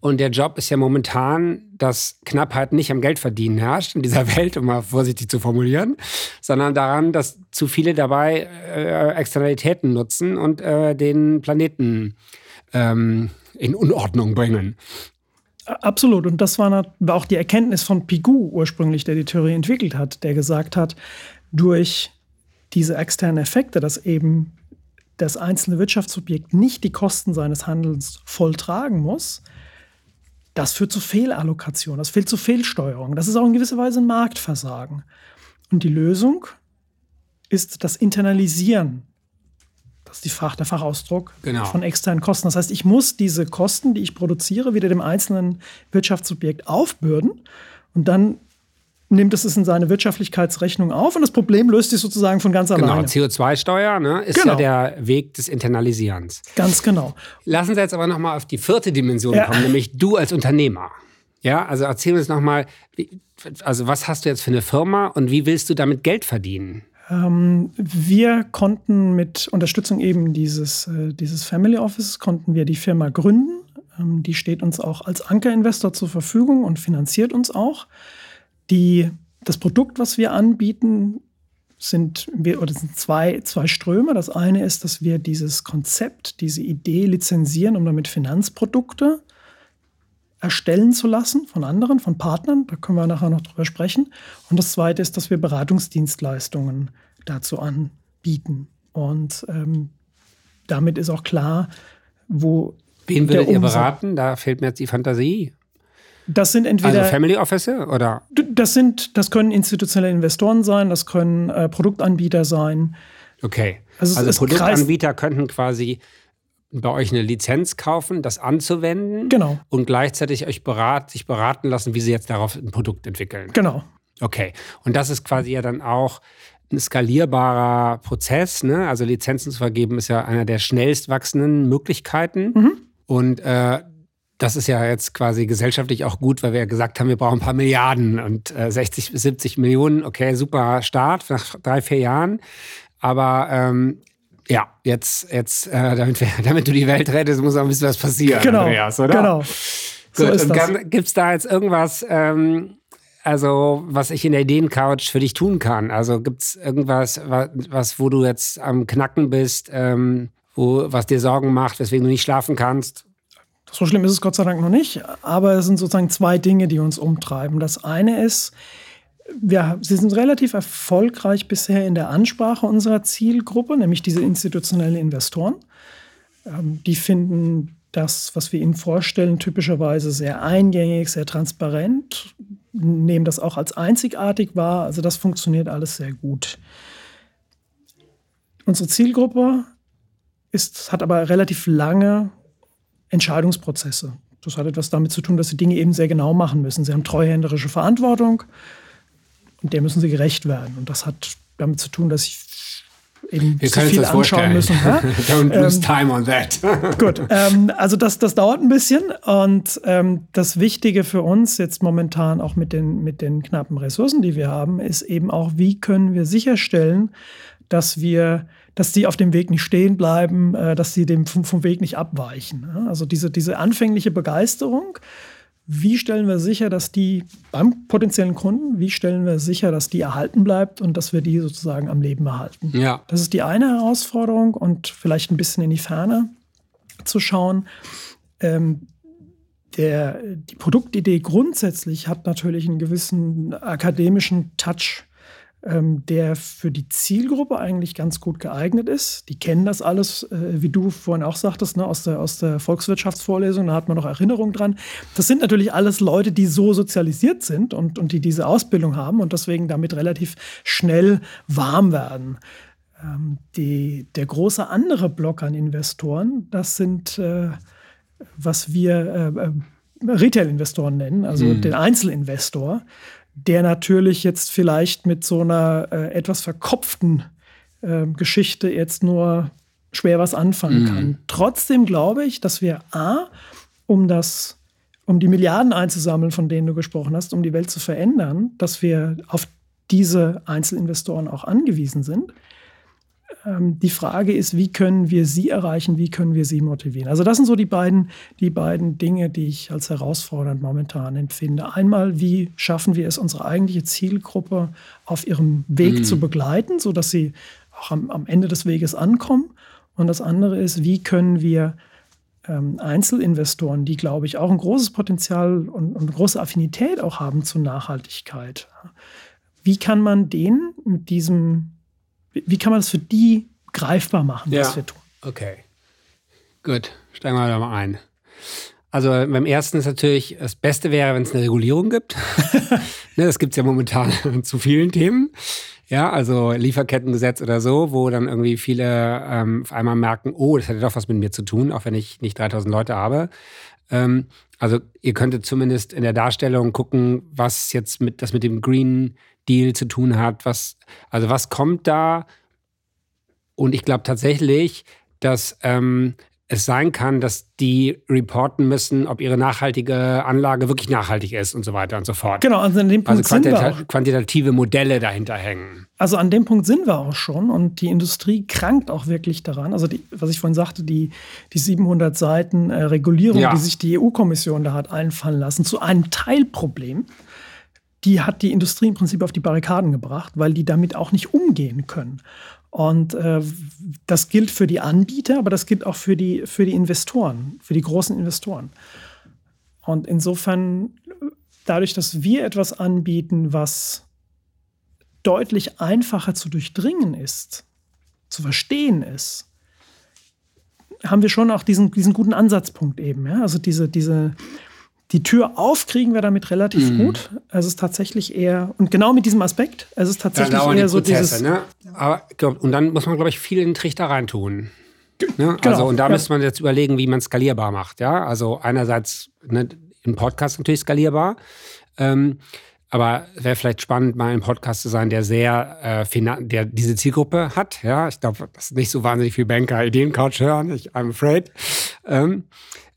Und der Job ist ja momentan, dass Knappheit nicht am Geldverdienen herrscht in dieser Welt, um mal vorsichtig zu formulieren, sondern daran, dass zu viele dabei äh, Externalitäten nutzen und äh, den Planeten ähm, in Unordnung bringen. Absolut. Und das war auch die Erkenntnis von Pigou ursprünglich, der die Theorie entwickelt hat, der gesagt hat, durch diese externen Effekte, dass eben das einzelne Wirtschaftsobjekt nicht die Kosten seines Handelns voll tragen muss, das führt zu Fehlallokation, das führt zu Fehlsteuerung. Das ist auch in gewisser Weise ein Marktversagen. Und die Lösung ist das Internalisieren. Das ist die Fach, der Fachausdruck genau. von externen Kosten. Das heißt, ich muss diese Kosten, die ich produziere, wieder dem einzelnen Wirtschaftsobjekt aufbürden und dann nimmt es in seine Wirtschaftlichkeitsrechnung auf und das Problem löst sich sozusagen von ganz alleine. Genau, CO2-Steuer ne, ist genau. ja der Weg des Internalisierens. Ganz genau. Lassen Sie jetzt aber nochmal auf die vierte Dimension ja. kommen, nämlich du als Unternehmer. Ja, also erzähl uns nochmal, also was hast du jetzt für eine Firma und wie willst du damit Geld verdienen? Ähm, wir konnten mit Unterstützung eben dieses, äh, dieses Family Office, konnten wir die Firma gründen. Ähm, die steht uns auch als Ankerinvestor zur Verfügung und finanziert uns auch. Die, das Produkt, was wir anbieten, sind, wir, oder sind zwei, zwei Ströme. Das eine ist, dass wir dieses Konzept, diese Idee lizenzieren, um damit Finanzprodukte erstellen zu lassen von anderen, von Partnern. Da können wir nachher noch drüber sprechen. Und das zweite ist, dass wir Beratungsdienstleistungen dazu anbieten. Und ähm, damit ist auch klar, wo. Wen würdet ihr beraten? Da fehlt mir jetzt die Fantasie. Das sind entweder. Also Family Office oder? Das sind, das können institutionelle Investoren sein, das können äh, Produktanbieter sein. Okay. Also, also Produktanbieter könnten quasi bei euch eine Lizenz kaufen, das anzuwenden. Genau. Und gleichzeitig euch berat, sich beraten lassen, wie sie jetzt darauf ein Produkt entwickeln. Genau. Okay. Und das ist quasi ja dann auch ein skalierbarer Prozess. Ne? Also Lizenzen zu vergeben ist ja einer der schnellst wachsenden Möglichkeiten. Mhm. Und äh, das ist ja jetzt quasi gesellschaftlich auch gut, weil wir ja gesagt haben, wir brauchen ein paar Milliarden und äh, 60 bis 70 Millionen. Okay, super Start nach drei, vier Jahren. Aber ähm, ja, jetzt, jetzt äh, damit, wir, damit du die Welt rettest, muss auch ein bisschen was passieren, genau, Andreas, oder? Genau. So Gut, und gibt es da jetzt irgendwas, ähm, also was ich in der Ideencouch für dich tun kann? Also gibt es irgendwas, was, was, wo du jetzt am Knacken bist, ähm, wo, was dir Sorgen macht, weswegen du nicht schlafen kannst? So schlimm ist es Gott sei Dank noch nicht, aber es sind sozusagen zwei Dinge, die uns umtreiben. Das eine ist, wir, sie sind relativ erfolgreich bisher in der Ansprache unserer Zielgruppe, nämlich diese institutionellen Investoren. Ähm, die finden das, was wir ihnen vorstellen, typischerweise sehr eingängig, sehr transparent, nehmen das auch als einzigartig wahr. Also das funktioniert alles sehr gut. Unsere Zielgruppe ist, hat aber relativ lange Entscheidungsprozesse. Das hat etwas damit zu tun, dass sie Dinge eben sehr genau machen müssen. Sie haben treuhänderische Verantwortung und der müssen sie gerecht werden. Und das hat damit zu tun, dass sie eben Wir zu viel anschauen müssen. Don't lose ähm, time on that. gut, ähm, also das, das dauert ein bisschen und ähm, das Wichtige für uns jetzt momentan auch mit den, mit den knappen Ressourcen, die wir haben, ist eben auch, wie können wir sicherstellen, dass wir dass die auf dem Weg nicht stehen bleiben, äh, dass sie dem vom, vom Weg nicht abweichen. Also diese, diese anfängliche Begeisterung, wie stellen wir sicher, dass die beim potenziellen Kunden, wie stellen wir sicher, dass die erhalten bleibt und dass wir die sozusagen am Leben erhalten? Ja. Das ist die eine Herausforderung und vielleicht ein bisschen in die Ferne zu schauen. Ähm, der, die Produktidee grundsätzlich hat natürlich einen gewissen akademischen Touch der für die Zielgruppe eigentlich ganz gut geeignet ist. Die kennen das alles, äh, wie du vorhin auch sagtest, ne, aus, der, aus der Volkswirtschaftsvorlesung, da hat man noch Erinnerung dran. Das sind natürlich alles Leute, die so sozialisiert sind und, und die diese Ausbildung haben und deswegen damit relativ schnell warm werden. Ähm, die, der große andere Block an Investoren, das sind, äh, was wir äh Retail-Investoren nennen, also mhm. den Einzelinvestor der natürlich jetzt vielleicht mit so einer äh, etwas verkopften äh, Geschichte jetzt nur schwer was anfangen mhm. kann. Trotzdem glaube ich, dass wir A, um das, um die Milliarden einzusammeln, von denen du gesprochen hast, um die Welt zu verändern, dass wir auf diese Einzelinvestoren auch angewiesen sind. Ähm, die Frage ist, wie können wir sie erreichen, wie können wir sie motivieren. Also das sind so die beiden, die beiden Dinge, die ich als herausfordernd momentan empfinde. Einmal, wie schaffen wir es, unsere eigentliche Zielgruppe auf ihrem Weg mhm. zu begleiten, sodass sie auch am, am, Ende des Weges ankommen. Und das andere ist, wie können wir ähm, Einzelinvestoren, die, glaube ich, auch ein großes Potenzial und, und eine große Affinität auch haben zur Nachhaltigkeit, wie kann man denen mit diesem wie kann man das für die greifbar machen, was wir tun? Okay. Gut, steigen wir da mal ein. Also beim ersten ist natürlich, das Beste wäre, wenn es eine Regulierung gibt. ne, das gibt es ja momentan zu vielen Themen. Ja, also Lieferkettengesetz oder so, wo dann irgendwie viele ähm, auf einmal merken, oh, das hätte doch was mit mir zu tun, auch wenn ich nicht 3000 Leute habe. Ähm, also ihr könntet zumindest in der Darstellung gucken, was jetzt mit das mit dem Green Deal zu tun hat. Was, also was kommt da? Und ich glaube tatsächlich, dass ähm, es sein kann, dass die reporten müssen, ob ihre nachhaltige Anlage wirklich nachhaltig ist und so weiter und so fort. Genau, also an dem Punkt also sind wir quantitative Modelle dahinter hängen. Also an dem Punkt sind wir auch schon und die Industrie krankt auch wirklich daran. Also die, was ich vorhin sagte, die, die 700 Seiten äh, Regulierung, ja. die sich die EU-Kommission da hat einfallen lassen, zu einem Teilproblem die hat die Industrie im Prinzip auf die Barrikaden gebracht, weil die damit auch nicht umgehen können. Und äh, das gilt für die Anbieter, aber das gilt auch für die, für die Investoren, für die großen Investoren. Und insofern, dadurch, dass wir etwas anbieten, was deutlich einfacher zu durchdringen ist, zu verstehen ist, haben wir schon auch diesen, diesen guten Ansatzpunkt eben. Ja? Also diese, diese, die Tür auf kriegen wir damit relativ mhm. gut. Es ist tatsächlich eher, und genau mit diesem Aspekt, es ist tatsächlich eher so dieses. Ne? Aber, und dann muss man, glaube ich, viel in den Trichter reintun. Ne? Genau, also, und da ja. müsste man jetzt überlegen, wie man skalierbar macht. Ja, also einerseits ne, im Podcast natürlich skalierbar. Ähm, aber wäre vielleicht spannend, mal ein Podcast zu sein, der sehr, äh, der diese Zielgruppe hat. Ja, ich glaube, dass nicht so wahnsinnig viel Banker Ideencouch hören. Ich, I'm afraid. Ähm,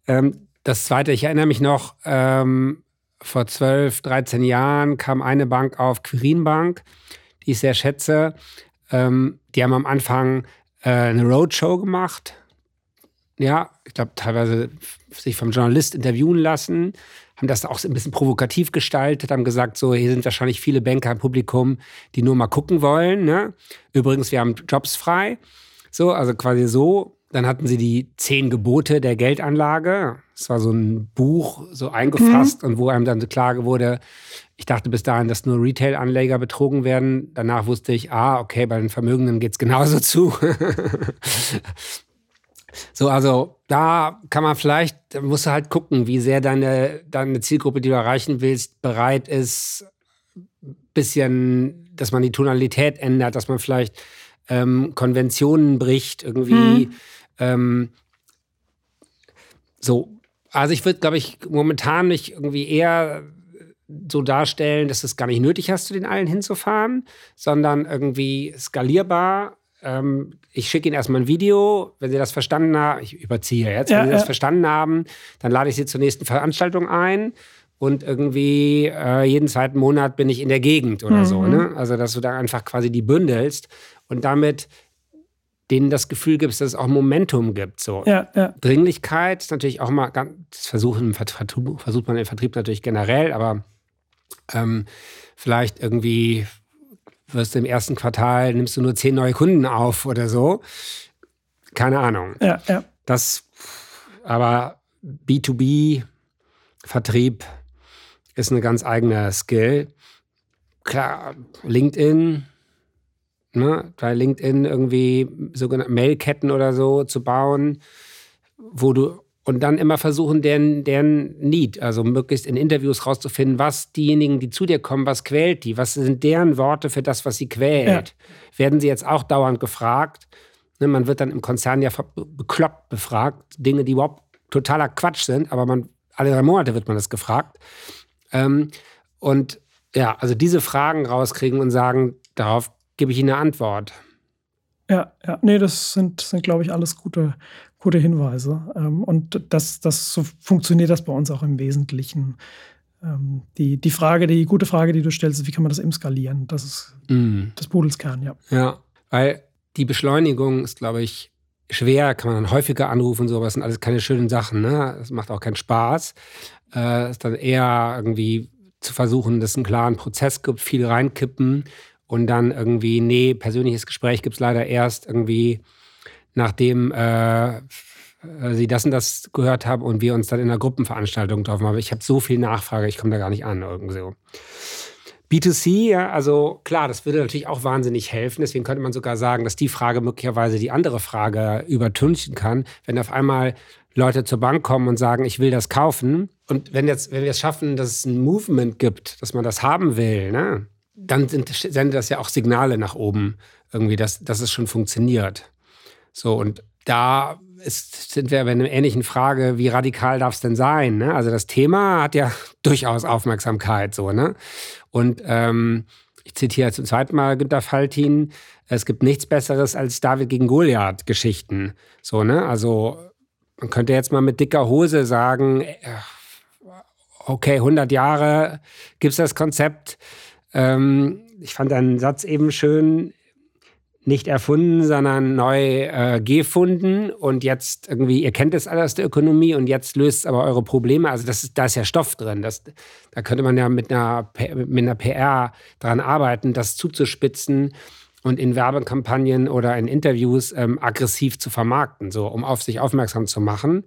ähm, das zweite, ich erinnere mich noch, ähm, vor 12, 13 Jahren kam eine Bank auf, Quirin Bank, die ich sehr schätze. Ähm, die haben am Anfang äh, eine Roadshow gemacht. Ja, ich glaube, teilweise sich vom Journalist interviewen lassen, haben das auch ein bisschen provokativ gestaltet, haben gesagt, so, hier sind wahrscheinlich viele Banker im Publikum, die nur mal gucken wollen. Ne? Übrigens, wir haben Jobs frei. So, also quasi so dann hatten sie die zehn Gebote der Geldanlage. Das war so ein Buch, so eingefasst mhm. und wo einem dann klar wurde, ich dachte bis dahin, dass nur Retail-Anleger betrogen werden. Danach wusste ich, ah, okay, bei den Vermögenden geht es genauso zu. so, also da kann man vielleicht, da musst du halt gucken, wie sehr deine, deine Zielgruppe, die du erreichen willst, bereit ist, bisschen, dass man die Tonalität ändert, dass man vielleicht ähm, Konventionen bricht, irgendwie. Hm ähm, so, also ich würde, glaube ich, momentan nicht irgendwie eher so darstellen, dass es gar nicht nötig hast, zu den allen hinzufahren, sondern irgendwie skalierbar. Ähm, ich schicke Ihnen erstmal ein Video, wenn Sie das verstanden haben, ich überziehe jetzt, wenn ja, Sie das verstanden haben, dann lade ich Sie zur nächsten Veranstaltung ein und irgendwie äh, jeden zweiten Monat bin ich in der Gegend oder mhm. so. Ne? Also, dass du da einfach quasi die bündelst und damit denen das Gefühl gibt, dass es auch Momentum gibt. So. Ja, ja. Dringlichkeit natürlich auch mal, das versuchen, versucht man im Vertrieb natürlich generell, aber ähm, vielleicht irgendwie wirst du im ersten Quartal, nimmst du nur zehn neue Kunden auf oder so. Keine Ahnung. Ja, ja. Das, aber B2B-Vertrieb ist eine ganz eigene Skill. Klar, LinkedIn, ne, bei LinkedIn irgendwie sogenannte Mailketten oder so zu bauen, wo du und dann immer versuchen, deren, deren Need, also möglichst in Interviews rauszufinden, was diejenigen, die zu dir kommen, was quält die, was sind deren Worte für das, was sie quält. Ja. Werden sie jetzt auch dauernd gefragt? Ne, man wird dann im Konzern ja bekloppt befragt, Dinge, die überhaupt totaler Quatsch sind, aber man, alle drei Monate wird man das gefragt. Ähm, und ja, also diese Fragen rauskriegen und sagen, darauf gebe ich Ihnen eine Antwort. Ja, ja, nee, das sind, sind glaube ich, alles gute, gute Hinweise. Ähm, und das, das so funktioniert das bei uns auch im Wesentlichen. Ähm, die, die Frage, die gute Frage, die du stellst, ist, wie kann man das eben skalieren? Das ist mm. das Pudelskern, ja. Ja, weil die Beschleunigung ist, glaube ich, schwer, kann man dann häufiger anrufen, so, aber das sind alles keine schönen Sachen, ne? Das macht auch keinen Spaß. Äh, ist dann eher irgendwie zu versuchen, dass es einen klaren Prozess gibt, viel reinkippen und dann irgendwie, nee, persönliches Gespräch gibt es leider erst irgendwie, nachdem äh, sie das und das gehört haben und wir uns dann in einer Gruppenveranstaltung getroffen haben. Ich habe so viel Nachfrage, ich komme da gar nicht an irgendwie so. B2C, ja, also klar, das würde natürlich auch wahnsinnig helfen. Deswegen könnte man sogar sagen, dass die Frage möglicherweise die andere Frage übertünchen kann, wenn auf einmal Leute zur Bank kommen und sagen, ich will das kaufen. Und wenn, jetzt, wenn wir es schaffen, dass es ein Movement gibt, dass man das haben will, ne, dann sind, sendet das ja auch Signale nach oben, irgendwie, dass, dass es schon funktioniert. So, und da ist, sind wir bei einer ähnlichen Frage, wie radikal darf es denn sein? Ne? Also das Thema hat ja durchaus Aufmerksamkeit, so, ne? Und ähm, ich zitiere zum zweiten Mal Günter Faltin, es gibt nichts Besseres als David gegen Goliath-Geschichten. So, ne? Also man könnte jetzt mal mit dicker Hose sagen, äh, okay, 100 Jahre gibt es das Konzept. Ähm, ich fand einen Satz eben schön, nicht erfunden, sondern neu äh, gefunden und jetzt irgendwie, ihr kennt das alles der Ökonomie und jetzt löst es aber eure Probleme. Also das ist, da ist ja Stoff drin. Das, da könnte man ja mit einer, mit einer PR dran arbeiten, das zuzuspitzen und in Werbekampagnen oder in Interviews ähm, aggressiv zu vermarkten, so um auf sich aufmerksam zu machen.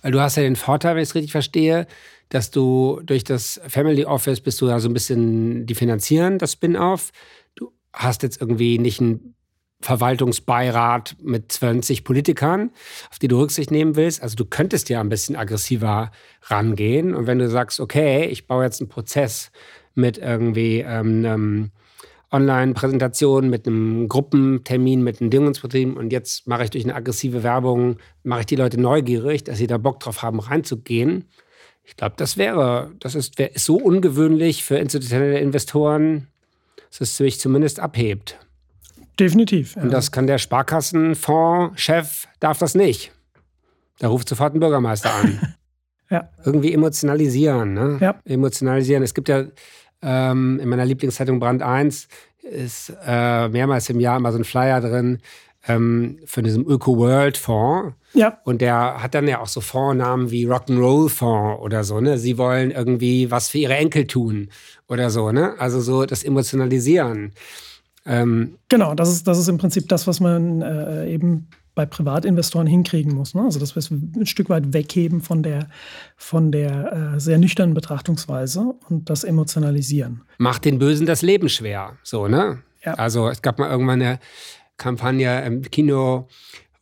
Weil du hast ja den Vorteil, wenn ich es richtig verstehe, dass du durch das Family Office bist du ja so ein bisschen die finanzieren, das Spin-off hast jetzt irgendwie nicht einen Verwaltungsbeirat mit 20 Politikern, auf die du Rücksicht nehmen willst. Also du könntest ja ein bisschen aggressiver rangehen. Und wenn du sagst, okay, ich baue jetzt einen Prozess mit irgendwie ähm, einem Online-Präsentation, mit einem Gruppentermin, mit einem Dingungsbetrieb und jetzt mache ich durch eine aggressive Werbung, mache ich die Leute neugierig, dass sie da Bock drauf haben, reinzugehen. Ich glaube, das wäre, das ist, wär, ist so ungewöhnlich für institutionelle Investoren, dass es sich zumindest abhebt. Definitiv. Ja. Und das kann der Sparkassenfonds-Chef, darf das nicht. Da ruft sofort ein Bürgermeister an. ja. Irgendwie emotionalisieren. Ne? Ja. Emotionalisieren. Es gibt ja ähm, in meiner Lieblingszeitung Brand 1 ist äh, mehrmals im Jahr immer so ein Flyer drin ähm, von diesem Öko-World-Fonds. Ja. Und der hat dann ja auch so Fondsnamen wie Rock'n'Roll-Fonds oder so, ne? Sie wollen irgendwie was für ihre Enkel tun oder so, ne? Also so das Emotionalisieren. Ähm, genau, das ist, das ist im Prinzip das, was man äh, eben bei Privatinvestoren hinkriegen muss. Ne? Also dass wir es ein Stück weit wegheben von der, von der äh, sehr nüchternen Betrachtungsweise und das Emotionalisieren. Macht den Bösen das Leben schwer, so, ne? Ja. Also es gab mal irgendwann eine Kampagne im Kino,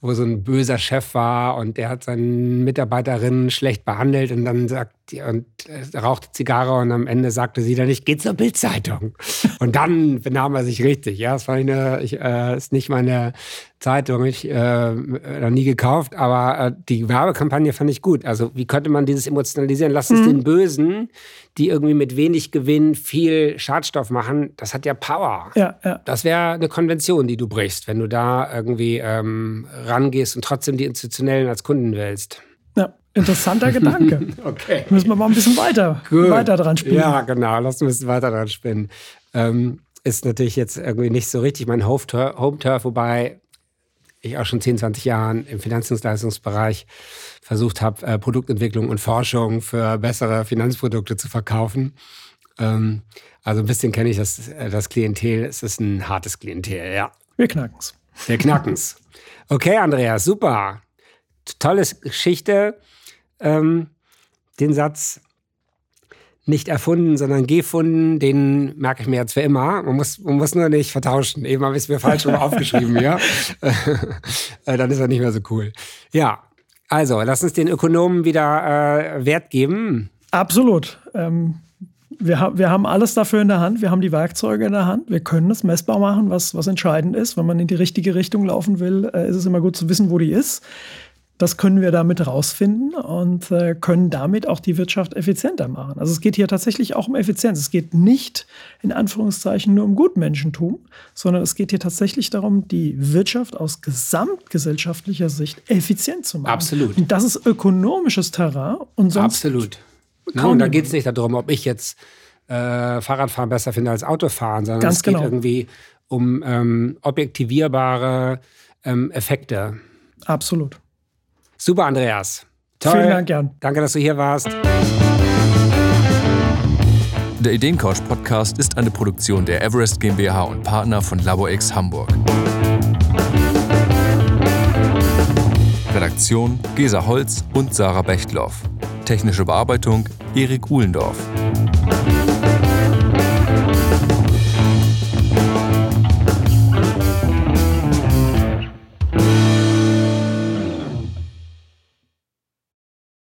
wo so ein böser Chef war und der hat seinen Mitarbeiterinnen schlecht behandelt und dann sagt und äh, rauchte Zigarre und am Ende sagte sie dann, ich gehe zur Bildzeitung. Und dann benahm er sich richtig. Ja, das war eine, ich, äh, ist nicht meine Zeitung, ich äh, noch nie gekauft, aber äh, die Werbekampagne fand ich gut. Also wie könnte man dieses emotionalisieren? Lass es mhm. den Bösen, die irgendwie mit wenig Gewinn viel Schadstoff machen, das hat ja Power. Ja, ja. Das wäre eine Konvention, die du brichst, wenn du da irgendwie ähm, rangehst und trotzdem die Institutionellen als Kunden wählst. Interessanter Gedanke. okay. Müssen wir mal ein bisschen weiter, weiter dran spielen. Ja, genau. Lass uns ein bisschen weiter dran spinnen. Ähm, ist natürlich jetzt irgendwie nicht so richtig mein Home-Turf, wobei ich auch schon 10, 20 Jahren im Finanzdienstleistungsbereich versucht habe, äh, Produktentwicklung und Forschung für bessere Finanzprodukte zu verkaufen. Ähm, also ein bisschen kenne ich das, äh, das Klientel. Es ist ein hartes Klientel, ja. Wir knacken's. Wir knacken's. Okay, Andreas, super. Tolle Geschichte. Ähm, den Satz nicht erfunden, sondern gefunden, den merke ich mir jetzt für immer. Man muss, man muss nur nicht vertauschen. Eben habe ich es mir falsch rum aufgeschrieben, ja. Äh, dann ist er nicht mehr so cool. Ja, also lass uns den Ökonomen wieder äh, Wert geben. Absolut. Ähm, wir, ha wir haben alles dafür in der Hand. Wir haben die Werkzeuge in der Hand. Wir können es messbar machen, was, was entscheidend ist. Wenn man in die richtige Richtung laufen will, äh, ist es immer gut zu wissen, wo die ist. Das können wir damit rausfinden und äh, können damit auch die Wirtschaft effizienter machen. Also es geht hier tatsächlich auch um Effizienz. Es geht nicht in Anführungszeichen nur um Gutmenschentum, sondern es geht hier tatsächlich darum, die Wirtschaft aus gesamtgesellschaftlicher Sicht effizient zu machen. Absolut. Und das ist ökonomisches Terrain und sonst Absolut. Ne, und da geht es nicht darum, ob ich jetzt äh, Fahrradfahren besser finde als Autofahren, sondern Ganz es geht genau. irgendwie um ähm, objektivierbare ähm, Effekte. Absolut. Super, Andreas. Toll. Vielen Dank, Jan. Danke, dass du hier warst. Der Ideencouch Podcast ist eine Produktion der Everest GmbH und Partner von LaborX Hamburg. Redaktion Gesa Holz und Sarah Bechtloff. Technische Bearbeitung Erik Uhlendorf.